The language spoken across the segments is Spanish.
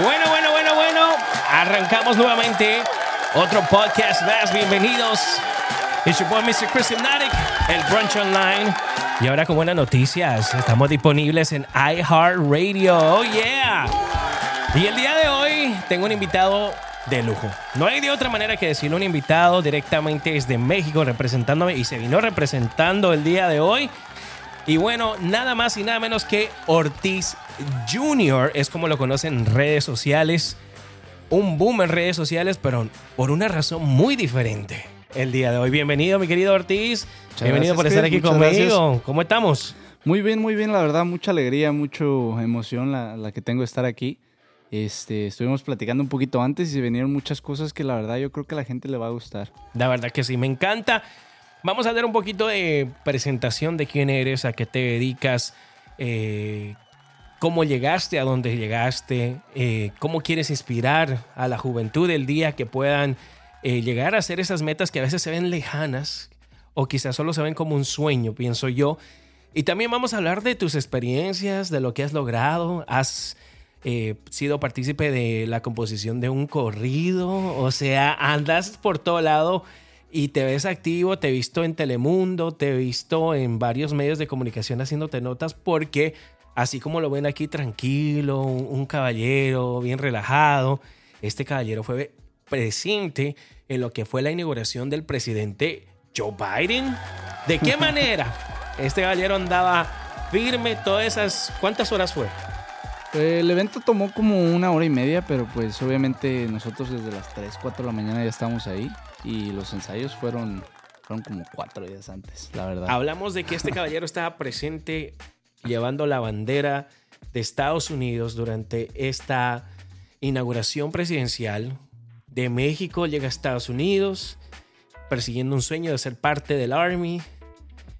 Bueno, bueno, bueno, bueno. Arrancamos nuevamente otro podcast más. Bienvenidos. Es your boy Mr. Chris Hypnotic, el Brunch Online. Y ahora con buenas noticias. Estamos disponibles en iHeartRadio. Oh, yeah. Y el día de hoy tengo un invitado de lujo. No hay de otra manera que decirlo. Un invitado directamente desde México representándome y se vino representando el día de hoy. Y bueno, nada más y nada menos que Ortiz Jr. es como lo conocen en redes sociales. Un boom en redes sociales, pero por una razón muy diferente el día de hoy. Bienvenido, mi querido Ortiz. Bienvenido gracias, por estar aquí conmigo. ¿Cómo estamos? Muy bien, muy bien, la verdad, mucha alegría, mucha emoción la, la que tengo de estar aquí. Este, estuvimos platicando un poquito antes y se vinieron muchas cosas que la verdad yo creo que a la gente le va a gustar. La verdad que sí, me encanta. Vamos a dar un poquito de presentación de quién eres, a qué te dedicas, eh, cómo llegaste a donde llegaste, eh, cómo quieres inspirar a la juventud del día que puedan eh, llegar a hacer esas metas que a veces se ven lejanas o quizás solo se ven como un sueño, pienso yo. Y también vamos a hablar de tus experiencias, de lo que has logrado. Has sido partícipe de la composición de un corrido, o sea, andas por todo lado y te ves activo, te he visto en Telemundo, te he visto en varios medios de comunicación haciéndote notas porque así como lo ven aquí tranquilo, un, caballero bien relajado, este caballero fue presente en lo que fue la inauguración del presidente Joe Biden. ¿De qué manera? Este caballero andaba firme todas esas... ¿Cuántas horas fue? Eh, El evento tomó como una hora y media, pero pues obviamente nosotros desde las 3, 4 de la mañana ya estábamos ahí y los ensayos fueron, fueron como cuatro días antes, la verdad. Hablamos de que este caballero estaba presente llevando la bandera de Estados Unidos durante esta inauguración presidencial. De México llega a Estados Unidos persiguiendo un sueño de ser parte del Army,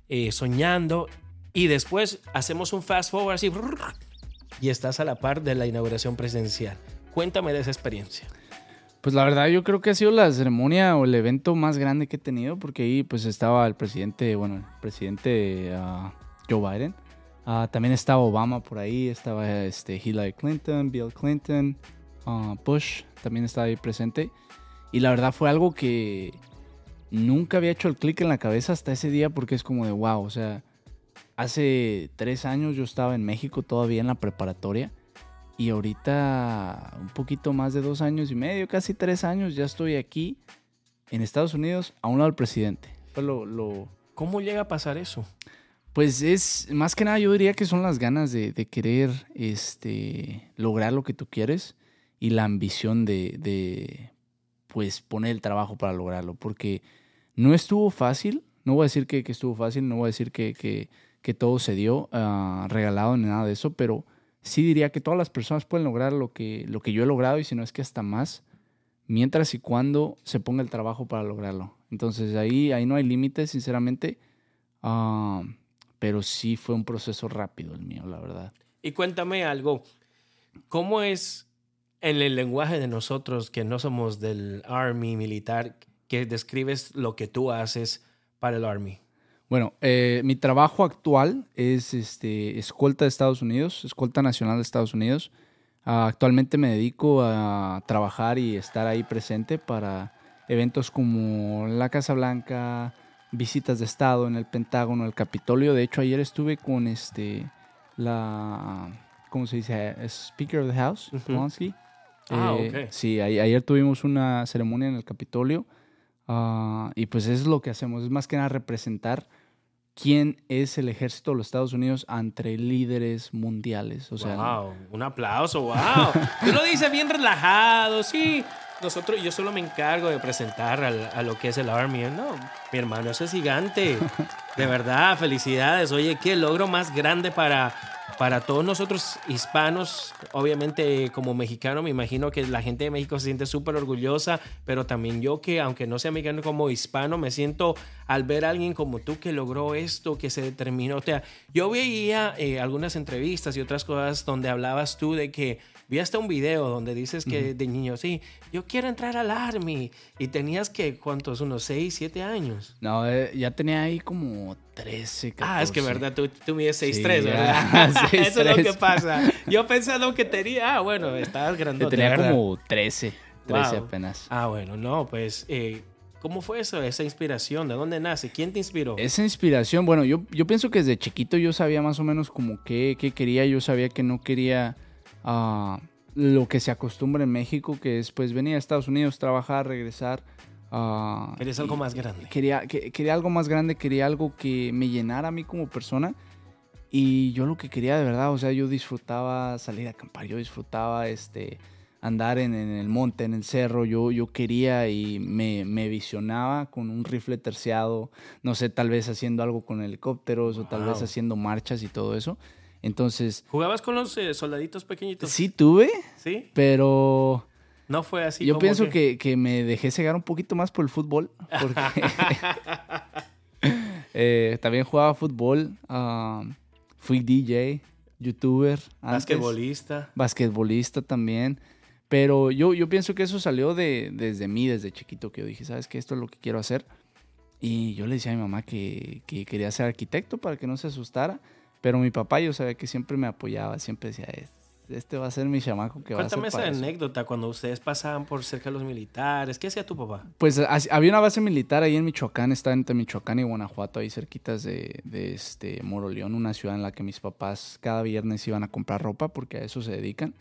eh, soñando, y después hacemos un fast forward así, y estás a la par de la inauguración presidencial. Cuéntame de esa experiencia. Pues la verdad yo creo que ha sido la ceremonia o el evento más grande que he tenido porque ahí pues estaba el presidente, bueno, el presidente ah, Joe Biden. Ah, también estaba Obama por ahí, estaba este, Hillary Clinton, Bill Clinton, ah, Bush también estaba ahí presente. Y la verdad fue algo que nunca había hecho el clic en la cabeza hasta ese día porque es como de wow, o sea, hace tres años yo estaba en México todavía en la preparatoria. Y ahorita, un poquito más de dos años y medio, casi tres años, ya estoy aquí en Estados Unidos a un lado del presidente. Fue lo, lo- ¿Cómo llega a pasar eso? pues es, más que nada yo diría que son las ganas de, de querer este, lograr lo que tú quieres y la ambición de, de, pues, poner el trabajo para lograrlo. Porque no estuvo fácil, no voy a decir que, que estuvo fácil, no voy a decir que, que, que todo se dio ah, regalado ni nada de eso, pero sí diría que todas las personas pueden lograr lo que, lo que yo he logrado y si no es que hasta más, mientras y cuando se ponga el trabajo para lograrlo. Entonces ahí, ahí no hay límites, sinceramente, Ah, pero sí fue un proceso rápido el mío, la verdad. Y cuéntame algo, ¿cómo es en el lenguaje de nosotros que no somos del Army militar que describes lo que tú haces para el Army? Bueno, eh, mi trabajo actual es este, escolta de Estados Unidos, escolta nacional de Estados Unidos. Ah, actualmente me dedico a trabajar y estar ahí presente para eventos como la Casa Blanca, visitas de Estado en el Pentágono, el Capitolio. De hecho, ayer estuve con este, la, ¿cómo se dice? Speaker of the House. Polanski. Ah, Eh, ok. Sí, a- ayer tuvimos una ceremonia en el Capitolio ah, y pues es lo que hacemos, es más que nada representar quién es el ejército de los Estados Unidos entre líderes mundiales. O sea, wow, un aplauso, wow. Tú lo dices bien relajado, sí. Nosotros, yo solo me encargo de presentar a lo que es el Army. No, mi hermano, eso es gigante. De verdad, felicidades. Oye, qué logro más grande para, para todos nosotros hispanos. Obviamente, como mexicano, me imagino que la gente de México se siente súper orgullosa, pero también yo que, aunque no sea mexicano como hispano, me siento al ver a alguien como tú que logró esto, que se determinó. O sea, yo veía eh, algunas entrevistas y otras cosas donde hablabas tú de que vi hasta un video donde dices que de niño, sí, yo quiero entrar al Army. Y tenías que, ¿cuántos? Unos 6, 7 años. No, eh, ya tenía ahí como 13, 14. Ah, es que verdad, tú, tú mides 6'3, Sí, ¿verdad? ya, Eso es lo que pasa. Yo pensando que tenía, ah, bueno, estabas grandote. Tenía ¿verdad? como 13, 13 Wow. apenas. Ah, bueno, no, pues, eh, ¿cómo fue eso, esa inspiración? ¿De dónde nace? ¿Quién te inspiró? Esa inspiración, bueno, yo, yo pienso que desde chiquito yo sabía más o menos como qué, qué quería. Yo sabía que no quería ah, lo que se acostumbra en México, que es pues venir a Estados Unidos, trabajar, regresar. Ah, Querías algo más grande. Quería, que- quería algo más grande, quería algo que me llenara a mí como persona. Y yo lo que quería de verdad, o sea, yo disfrutaba salir a acampar, yo disfrutaba este, andar en, en el monte, en el cerro, yo, yo quería y me, me visionaba con un rifle terciado, no sé, tal vez haciendo algo con helicópteros o tal vez Wow. haciendo marchas y todo eso. Entonces, ¿Jugabas con los eh, soldaditos pequeñitos? sí tuve, ¿Sí? pero No fue así yo como pienso que... que me dejé cegar un poquito más por el fútbol. Porque eh, también jugaba fútbol. ah, fui DJ, youtuber. Basquetbolista. Basquetbolista también. Pero yo, yo pienso que eso salió de, desde mí, desde chiquito, que yo dije, ¿sabes qué? Esto es lo que quiero hacer. Y yo le decía a mi mamá que, que quería ser arquitecto para que no se asustara. Pero mi papá yo sabía que siempre me apoyaba, siempre decía, "Es- este va a ser mi chamaco que va a ser Cuéntame esa para eso". anécdota cuando ustedes pasaban por cerca de los militares. ¿Qué hacía tu papá? Pues había una base militar ahí en Michoacán, está entre Michoacán y Guanajuato, ahí cerquitas de, de este Moroleón, una ciudad en la que mis papás cada viernes iban a comprar ropa porque a eso se dedican.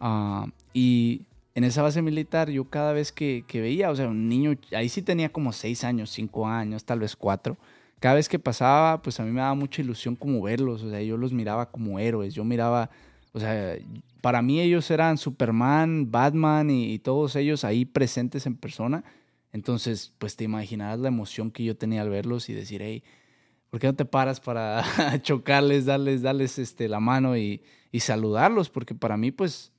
Ah, y en esa base militar yo cada vez que, que veía, o sea, un niño, ahí sí tenía como seis años, cinco años, tal vez cuatro. Cada vez que pasaba, pues a mí me daba mucha ilusión como verlos, o sea, yo los miraba como héroes, yo miraba, o sea, para mí ellos eran Superman, Batman y, todos ellos ahí presentes en persona. Entonces, pues te imaginarás la emoción que yo tenía al verlos y decir, hey, ¿por qué no te paras para chocarles, darles, darles este, la mano y, y saludarlos? Porque para mí, pues,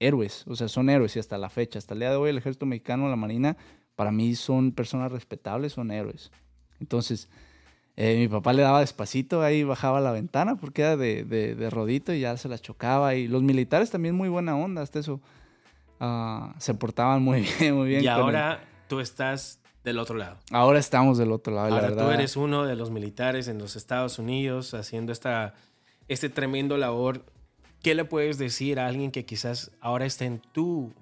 héroes, o sea, son héroes y hasta la fecha, hasta el día de hoy el ejército mexicano, la marina, para mí son personas respetables, son héroes. Entonces, eh, mi papá le daba despacito, ahí bajaba la ventana porque era de, de, de rodito y ya se la chocaba. Y los militares también muy buena onda, hasta eso. ah, se portaban muy bien, muy bien. y con el- ahora tú estás del otro lado. ahora estamos del otro lado, la Ahora verdad. tú eres uno de los militares en los Estados Unidos haciendo esta, este tremendo labor. ¿Qué le puedes decir a alguien que quizás ahora esté en, tu,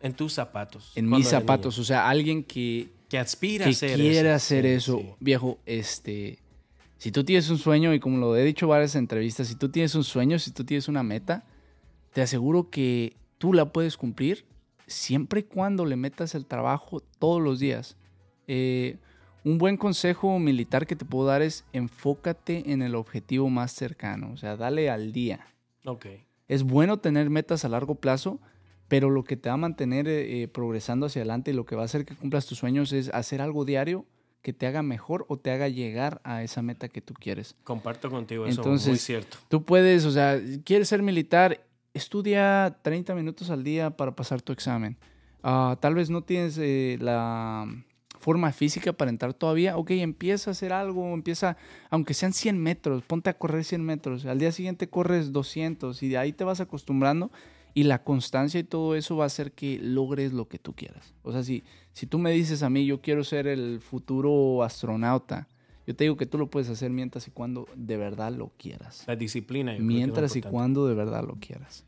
en tus zapatos? en mis zapatos, niño? o sea, alguien que, Que aspira que a hacer quiere eso. hacer Sí, eso, sí. viejo, este, si tú tienes un sueño, y como lo he dicho en varias entrevistas, si tú tienes un sueño, si tú tienes una meta, te aseguro que tú la puedes cumplir siempre y cuando le metas el trabajo todos los días. Eh, un buen consejo militar que te puedo dar es enfócate en el objetivo más cercano, o sea, dale al día. Ok. Es bueno tener metas a largo plazo, pero lo que te va a mantener eh, eh, progresando hacia adelante y lo que va a hacer que cumplas tus sueños es hacer algo diario que te haga mejor o te haga llegar a esa meta que tú quieres. Comparto contigo eso, muy Entonces, cierto. Tú puedes, o sea, quieres ser militar, estudia 30 minutos al día para pasar tu examen. Ah, tal vez no tienes eh, la forma física para entrar todavía. Ok, empieza a hacer algo, empieza, aunque sean 100 metros, ponte a correr 100 metros. Al día siguiente corres 200 y de ahí te vas acostumbrando. Y la constancia y todo eso va a hacer que logres lo que tú quieras. O sea, si, si tú me dices a mí, yo quiero ser el futuro astronauta, yo te digo que tú lo puedes hacer mientras y cuando de verdad lo quieras. La disciplina. yo creo que es lo Mientras y importante. cuando de verdad lo quieras.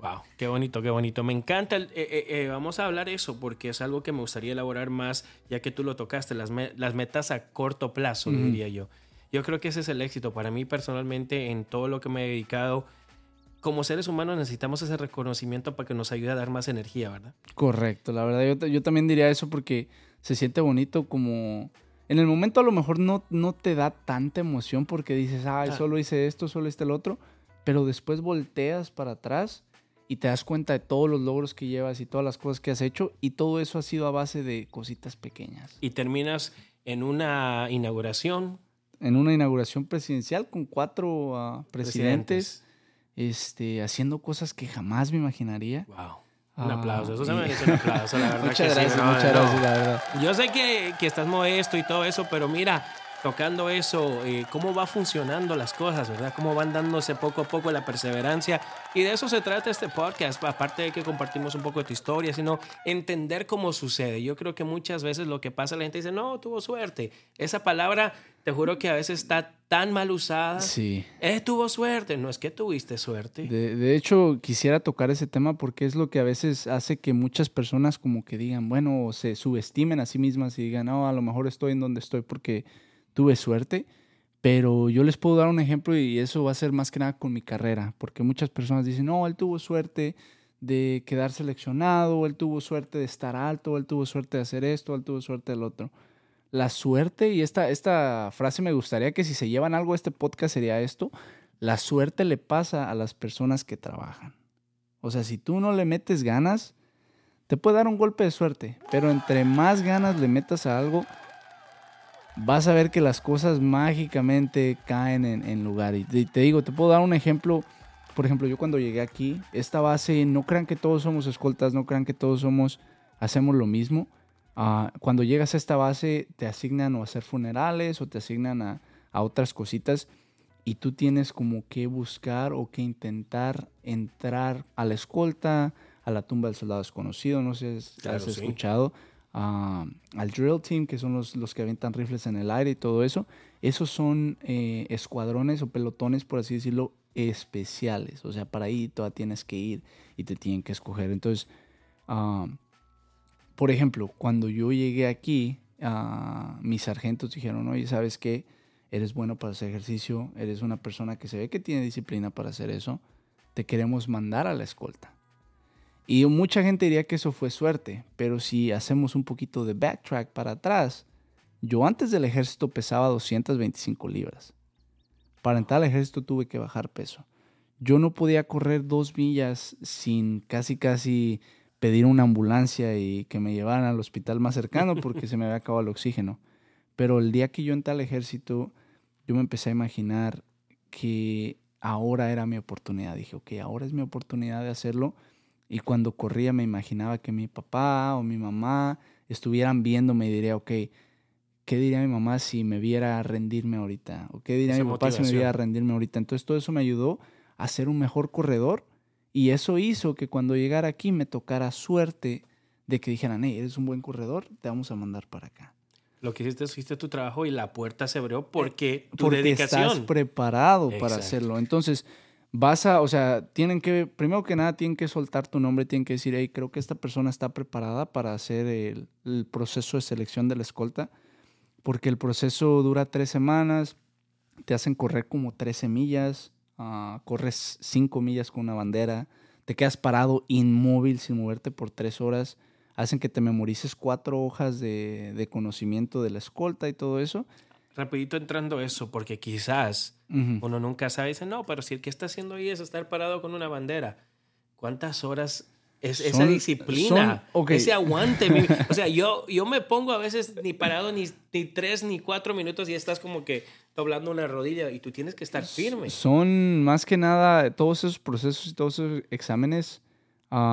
Wow, qué bonito, qué bonito. Me encanta. el- eh, eh, eh, vamos a hablar eso porque es algo que me gustaría elaborar más, ya que tú lo tocaste, las, me- las metas a corto plazo, diría yo. Yo creo que ese es el éxito. Para mí personalmente, en todo lo que me he dedicado, como seres humanos necesitamos ese reconocimiento para que nos ayude a dar más energía, ¿verdad? Correcto, la verdad yo, yo también diría eso porque se siente bonito como... En el momento a lo mejor no, no te da tanta emoción porque dices, ay, Ah. solo hice esto, solo hice el otro, pero después volteas para atrás y te das cuenta de todos los logros que llevas y todas las cosas que has hecho y todo eso ha sido a base de cositas pequeñas. Y terminas en una inauguración. En una inauguración presidencial con cuatro ah, presidentes, Este, haciendo cosas que jamás me imaginaría. Wow. Un Ah, aplauso. Eso se merece un aplauso, la verdad. Muchas que sí, gracias, no, muchas no. gracias, la verdad. Yo sé que, que estás modesto y todo eso, pero mira, tocando eso, eh, cómo va funcionando las cosas, ¿verdad? Cómo van dándose poco a poco la perseverancia. Y de eso se trata este podcast, aparte de que compartimos un poco de tu historia, sino entender cómo sucede. Yo creo que muchas veces lo que pasa, la gente dice, no, tuvo suerte. Esa palabra, te juro que a veces está tan mal usada. Sí. Eh, tuvo suerte. No es que tuviste suerte. De, de hecho, quisiera tocar ese tema porque es lo que a veces hace que muchas personas como que digan, bueno, se subestimen a sí mismas y digan, no, a lo mejor estoy en donde estoy porque tuve suerte, pero yo les puedo dar un ejemplo y eso va a ser más que nada con mi carrera, porque muchas personas dicen, no, él tuvo suerte de quedar seleccionado, él tuvo suerte de estar alto, él tuvo suerte de hacer esto, él tuvo suerte del otro. La suerte, y esta, esta frase me gustaría que si se llevan algo a este podcast sería esto, la suerte le pasa a las personas que trabajan. O sea, si tú no le metes ganas, te puede dar un golpe de suerte, pero entre más ganas le metas a algo, vas a ver que las cosas mágicamente caen en, lugar. Y te, digo, te puedo dar un ejemplo. Por ejemplo, yo cuando llegué aquí, esta base, no crean que todos somos escoltas, no crean que todos somos, hacemos lo mismo. Ah, cuando llegas a esta base, te asignan o a hacer funerales o te asignan a, otras cositas y tú tienes como que buscar o que intentar entrar a la escolta, a la tumba del soldado desconocido, no sé si has escuchado al drill team, que son los, los, que aventan rifles en el aire y todo eso. Esos son eh, escuadrones o pelotones, por así decirlo, especiales. O sea, para ahí todavía tienes que ir y te tienen que escoger. Entonces, por ejemplo, cuando yo llegué aquí, mis sargentos dijeron, oye, ¿sabes qué? Eres bueno para hacer ejercicio, eres una persona que se ve que tiene disciplina para hacer eso, te queremos mandar a la escolta. Y mucha gente diría que eso fue suerte, pero si hacemos un poquito de backtrack para atrás, yo antes del ejército pesaba 225 libras. Para entrar al ejército tuve que bajar peso. Yo no podía correr dos millas sin casi casi pedir una ambulancia y que me llevaran al hospital más cercano porque se me había acabado el oxígeno. Pero el día que yo entré al ejército, yo me empecé a imaginar que ahora era mi oportunidad. Dije, ok, ahora es mi oportunidad de hacerlo y cuando corría me imaginaba que mi papá o mi mamá estuvieran viéndome y diría, ok, ¿qué diría mi mamá si me viera rendirme ahorita? ¿O qué diría mi papá si me viera rendirme ahorita? Entonces todo eso me ayudó a ser un mejor corredor y eso hizo que cuando llegara aquí me tocara suerte de que dijeran, hey, eres un buen corredor, te vamos a mandar para acá. Lo que hiciste, hiciste tu trabajo y la puerta se abrió porque tu porque estás preparado para hacerlo. Entonces, vas a, o sea, tienen que, primero que nada, tienen que soltar tu nombre, tienen que decir, hey, creo que esta persona está preparada para hacer el, proceso de selección de la escolta, porque el proceso dura tres semanas, te hacen correr como 13 millas, ah, corres 5 millas con una bandera, te quedas parado inmóvil sin moverte por tres horas, hacen que te memorices cuatro hojas de, de conocimiento de la escolta y todo eso rapidito entrando eso, porque quizás uno nunca sabe, dice, no, pero si el que está haciendo ahí es estar parado con una bandera, ¿cuántas horas es esa disciplina, ese aguante. o sea, yo, yo me pongo a veces ni parado ni, ni, tres ni cuatro minutos y estás como que doblando una rodilla y tú tienes que estar firme. Son más que nada todos esos procesos y todos esos exámenes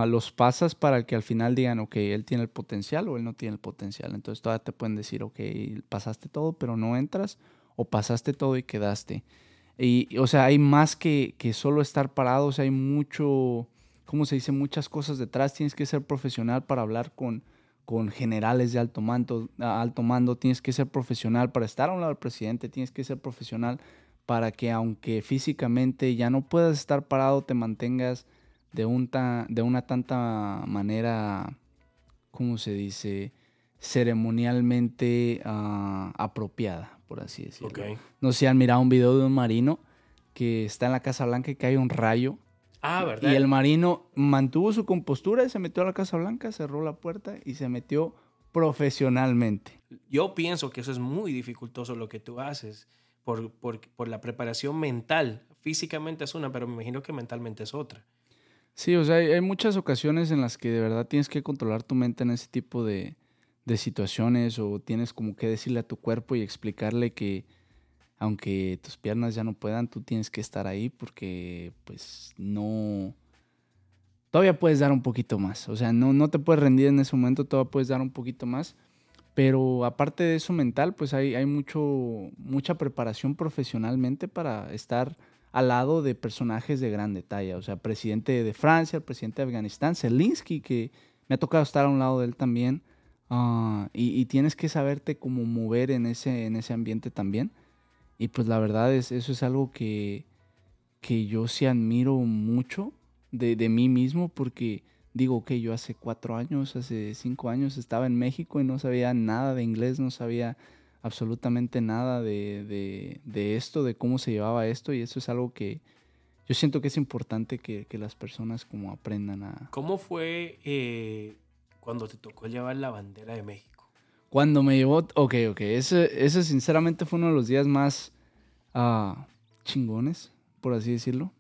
los pasas para que al final digan, ok, él tiene el potencial o él no tiene el potencial. Entonces todavía te pueden decir, ok, pasaste todo pero no entras o pasaste todo y quedaste. Y, o sea, hay más que, que solo estar parado, o sea, hay mucho, ¿cómo se dice? Muchas cosas detrás. Tienes que ser profesional para hablar con, con generales de alto mando, alto mando, tienes que ser profesional para estar a un lado del presidente, tienes que ser profesional para que aunque físicamente ya no puedas estar parado, te mantengas de, un de una tanta manera, ¿cómo se dice? ceremonialmente ah, apropiada, por así decirlo. No sé si han mirado un video de un marino que está en la Casa Blanca y cae un rayo. Ah, ¿verdad? Y el marino mantuvo su compostura y se metió a la Casa Blanca, cerró la puerta y se metió profesionalmente. Yo pienso que eso es muy dificultoso lo que tú haces por, por la preparación mental. Físicamente es una, pero me imagino que mentalmente es otra. Sí, o sea, hay, muchas ocasiones en las que de verdad tienes que controlar tu mente en ese tipo de, situaciones o tienes como que decirle a tu cuerpo y explicarle que aunque tus piernas ya no puedan, tú tienes que estar ahí porque pues no... Todavía puedes dar un poquito más, o sea, no, no te puedes rendir en ese momento, todavía puedes dar un poquito más, Pero aparte de eso mental, pues hay, hay mucho, mucha preparación profesionalmente para estar al lado de personajes de gran detalle. O sea, presidente de Francia, el presidente de Afganistán, Zelensky, que me ha tocado estar a un lado de él también. Ah, y, tienes que saberte cómo mover en ese, en ese ambiente también. Y pues la verdad es, eso es algo que, que yo sí admiro mucho de, de mí mismo porque digo que yo hace cuatro años, hace cinco años estaba en México y no sabía nada de inglés, no sabía absolutamente nada de, esto, de cómo se llevaba esto y eso es algo que yo siento que es importante que, las personas como aprendan a... ¿Cómo fue eh, cuando te tocó llevar la bandera de México? Cuando me llevó, ok, ok, ese, ese sinceramente fue uno de los días más ah, chingones, por así decirlo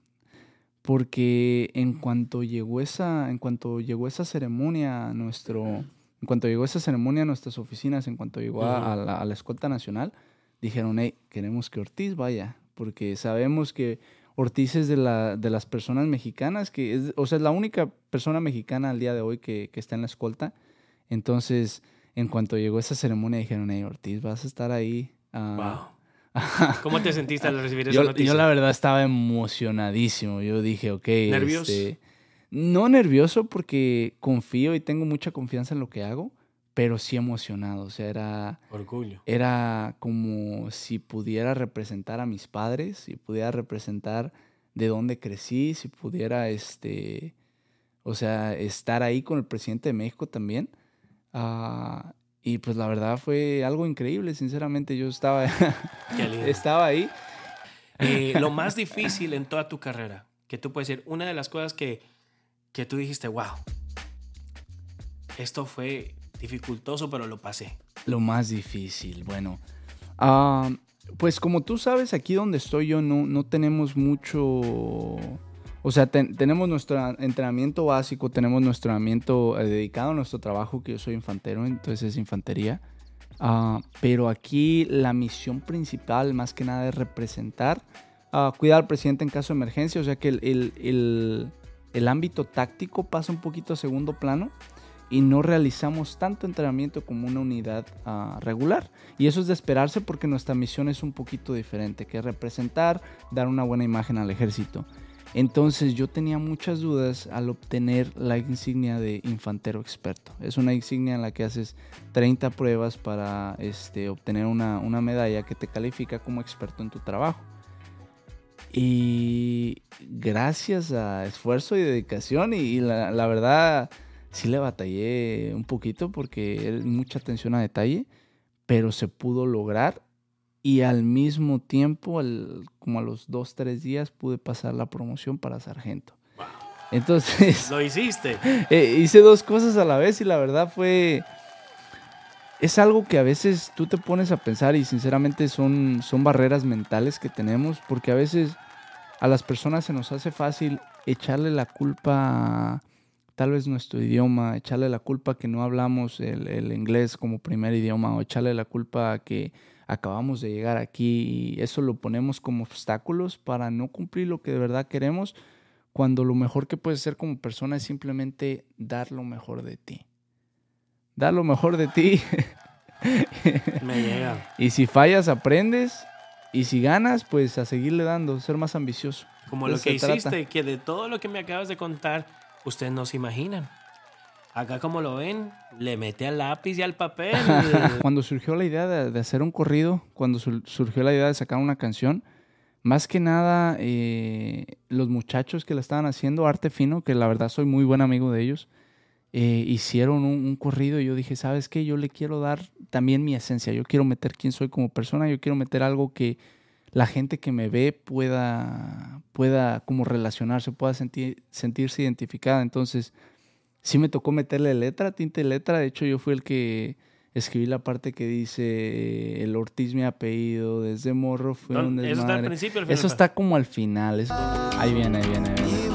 porque en cuanto llegó esa, en cuanto llegó esa ceremonia nuestro, en cuanto llegó esa ceremonia a nuestras oficinas, en cuanto llegó a, la, escolta nacional, dijeron, hey, queremos que Ortiz vaya, porque sabemos que Ortiz es de, la, de las personas mexicanas, que es, o sea, es la única persona mexicana al día de hoy que, que está en la escolta. Entonces, en cuanto llegó esa ceremonia, dijeron, hey, Ortiz, vas a estar ahí. wow ¿Cómo te sentiste al recibir esa yo, noticia? Yo la verdad estaba emocionadísimo. Yo dije, ok. ¿Nervioso? Este, no nervioso porque confío y tengo mucha confianza en lo que hago, pero sí emocionado. O sea, era... Orgullo. Era como si pudiera representar a mis padres, si pudiera representar de dónde crecí, si pudiera, este... O sea, estar ahí con el presidente de México también. Uh, y pues la verdad fue algo increíble, sinceramente. Yo estaba, estaba ahí. Eh, lo más difícil en toda tu carrera, que tú puedes decir, una de las cosas que, que tú dijiste, wow, esto fue dificultoso, pero lo pasé. Lo más difícil, bueno. Ah, pues como tú sabes, aquí donde estoy yo no, no tenemos mucho o sea, tenemos nuestro entrenamiento básico, tenemos nuestro entrenamiento eh, dedicado a nuestro trabajo, que yo soy infantero, entonces es infantería. Ah, pero aquí la misión principal, más que nada, es representar, uh, cuidar al presidente en caso de emergencia, o sea que el, ámbito táctico pasa un poquito a segundo plano y no realizamos tanto entrenamiento como una unidad ah, regular. Y eso es de esperarse porque nuestra misión es un poquito diferente, que es representar, dar una buena imagen al ejército. Entonces yo tenía muchas dudas al obtener la insignia de infantero experto. Es una insignia en la que haces 30 pruebas para este, obtener una, medalla que te califica como experto en tu trabajo. Y gracias a esfuerzo y dedicación y, la, la, verdad sí le batallé un poquito porque es mucha atención a detalle, pero se pudo lograr y al mismo tiempo, como a los dos, tres días, pude pasar la promoción para sargento. Entonces... Lo hiciste. Eh, hice dos cosas a la vez y la verdad fue... Es algo que a veces tú te pones a pensar y sinceramente son, son barreras mentales que tenemos porque a veces a las personas se nos hace fácil echarle la culpa tal vez nuestro idioma, echarle la culpa que no hablamos el, el inglés como primer idioma o echarle la culpa que acabamos de llegar aquí y eso lo ponemos como obstáculos para no cumplir lo que de verdad queremos, cuando lo mejor que puedes hacer como persona es simplemente dar lo mejor de ti. Dar lo mejor de ti. Me llega. Y si fallas, aprendes. Y si ganas, pues a seguirle dando, ser más ambicioso. Como lo que hiciste, que de todo lo que me acabas de contar, ustedes no se imaginan. Acá como lo ven, le mete al lápiz y al papel. cuando surgió la idea de, hacer un corrido, cuando surgió la idea de sacar una canción, más que nada eh, los muchachos que la estaban haciendo, Arte Fino, que la verdad soy muy buen amigo de ellos, eh, hicieron un, corrido y yo dije, ¿sabes qué? Yo le quiero dar también mi esencia, yo quiero meter quién soy como persona, yo quiero meter algo que la gente que me ve pueda, pueda como relacionarse, pueda sentir, sentirse identificada. Entonces sí me tocó meterle letra, tinte letra. De hecho, yo fui el que escribí la parte que dice el Ortiz ha apellido desde morro fue un desmadre. Eso está al principio, Eso está como al final. Ahí viene, ahí viene, ahí viene.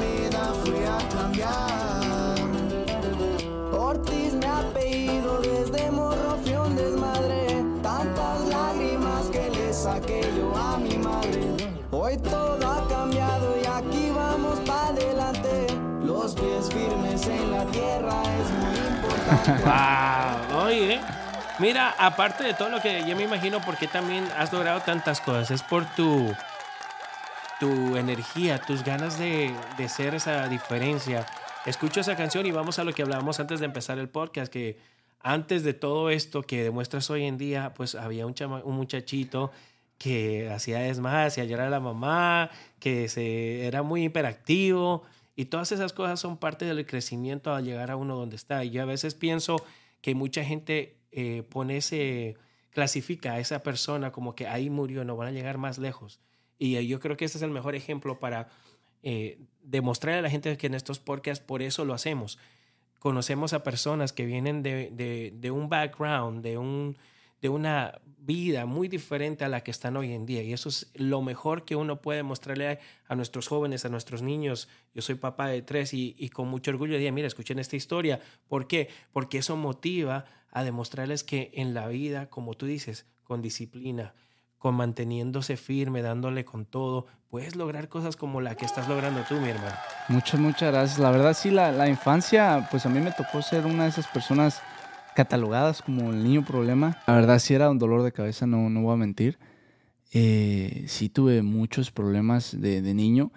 Ah, oye. Mira, aparte de todo lo que yo me imagino, porque también has logrado tantas cosas, es por tu, tu energía, tus ganas de, de ser esa diferencia. Escucho esa canción y vamos a lo que hablábamos antes de empezar el podcast, que antes de todo esto que demuestras hoy en día, pues había un, un muchachito que hacía es más, hacía llorar a la mamá, que se, era muy hiperactivo y todas esas cosas son parte del crecimiento al llegar a uno donde está. Y yo a veces pienso que mucha gente eh, pone ese, clasifica a esa persona como que ahí murió, no van a llegar más lejos. Y yo creo que ese es el mejor ejemplo para eh, demostrarle a la gente que en estos podcasts por eso lo hacemos. Conocemos a personas que vienen de, de un background, de un de una vida muy diferente a la que están hoy en día. Y eso es lo mejor que uno puede mostrarle a, nuestros jóvenes, a nuestros niños. Yo soy papá de tres y, con mucho orgullo diría, mira, escuchen esta historia. ¿Por qué? Porque eso motiva a demostrarles que en la vida, como tú dices, con disciplina, con manteniéndose firme, dándole con todo, puedes lograr cosas como la que estás logrando tú, mi hermano. Muchas, muchas gracias. La verdad, sí, la, la infancia, pues a mí me tocó ser una de esas personas catalogadas como el niño problema. La verdad sí era un dolor de cabeza, no, no voy a mentir. Eh, sí tuve muchos problemas de, niño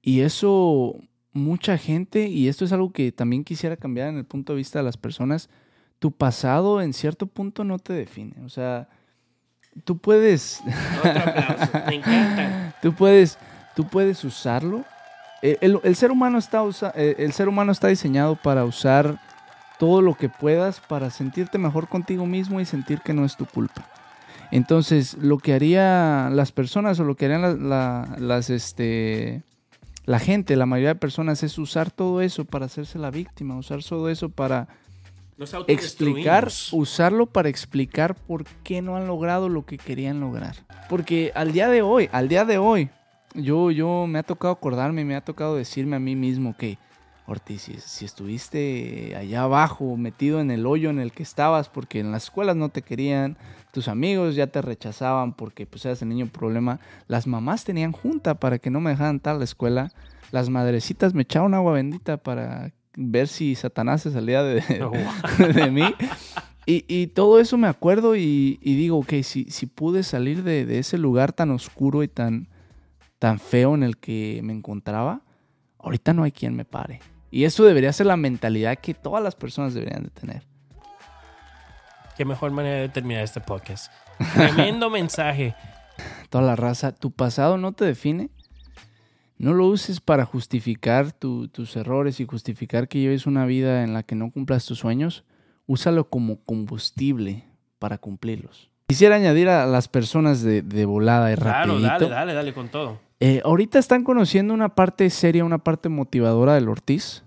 y eso mucha gente, y esto es algo que también quisiera cambiar en el punto de vista de las personas, tu pasado en cierto punto no te define. O sea, tú puedes... me encanta. Tú puedes, tú puedes usarlo. El, el, ser humano está eh, el ser humano está diseñado para usar todo lo que puedas para sentirte mejor contigo mismo y sentir que no es tu culpa. Entonces, lo que haría las personas o lo que harían la, las, este, la gente, la mayoría de personas, es usar todo eso para hacerse la víctima, usar todo eso para explicar, usarlo para explicar por qué no han logrado lo que querían lograr. Porque al día de hoy, al día de hoy, yo, yo me ha tocado acordarme, me ha tocado decirme a mí mismo que Ortiz, si, estuviste allá abajo, metido en el hoyo en el que estabas, porque en las escuelas no te querían, tus amigos ya te rechazaban porque pues eras el niño problema, las mamás tenían junta para que no me dejaran a la escuela, las madrecitas me echaban agua bendita para ver si Satanás se salía de, de mí. Y, todo eso me acuerdo y, digo, ok, si, si pude salir de, de, ese lugar tan oscuro y tan, tan feo en el que me encontraba, ahorita no hay quien me pare. Y eso debería ser la mentalidad que todas las personas deberían de tener. Qué mejor manera de terminar este podcast. Tremendo mensaje. Toda la raza, tu pasado no te define. No lo uses para justificar tus errores y justificar que lleves una vida en la que no cumplas tus sueños. Úsalo como combustible para cumplirlos. Quisiera añadir a las personas de, volada y claro, dale, dale, dale con todo. Eh, ahorita están conociendo una parte seria, una parte motivadora del Ortiz.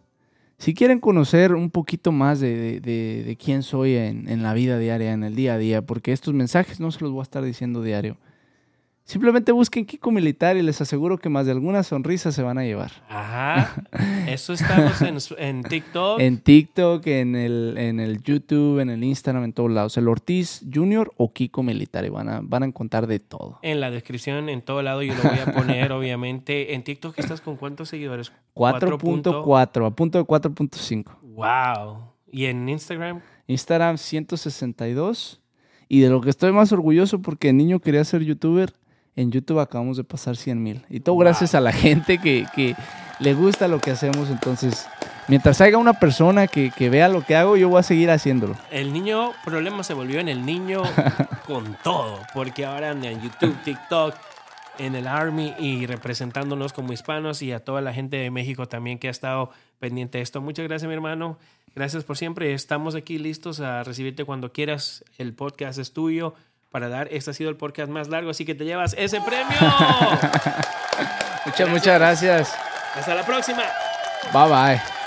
Si quieren conocer un poquito más de, quién soy en, la vida diaria, en el día a día, porque estos mensajes no se los voy a estar diciendo diario. Simplemente busquen Kiko Militar y les aseguro que más de alguna sonrisa se van a llevar. Ajá. Eso estamos en, TikTok. En TikTok, en el, en el YouTube, en el Instagram, en todos lados. El Ortiz Junior o Kiko Militar. Y van a, van a encontrar de todo. En la descripción, en todo lado, yo lo voy a poner, obviamente. En TikTok estás con cuántos seguidores? 4.4, a punto de 4.5. Wow. ¿Y en Instagram? Instagram 162. Y de lo que estoy más orgulloso porque el niño quería ser youtuber en YouTube acabamos de pasar 100 mil. Y todo gracias a la gente que, le gusta lo que hacemos. Entonces, mientras haya una persona que, vea lo que hago, yo voy a seguir haciéndolo. El niño problema se volvió en el niño con todo. Porque ahora en YouTube, TikTok, en el Army y representándonos como hispanos y a toda la gente de México también que ha estado pendiente de esto. Muchas gracias, mi hermano. Gracias por siempre. Estamos aquí listos a recibirte cuando quieras. El podcast es tuyo para dar. Este ha sido el podcast más largo, así que te llevas ese premio. muchas, muchas gracias. Hasta la próxima. Bye bye.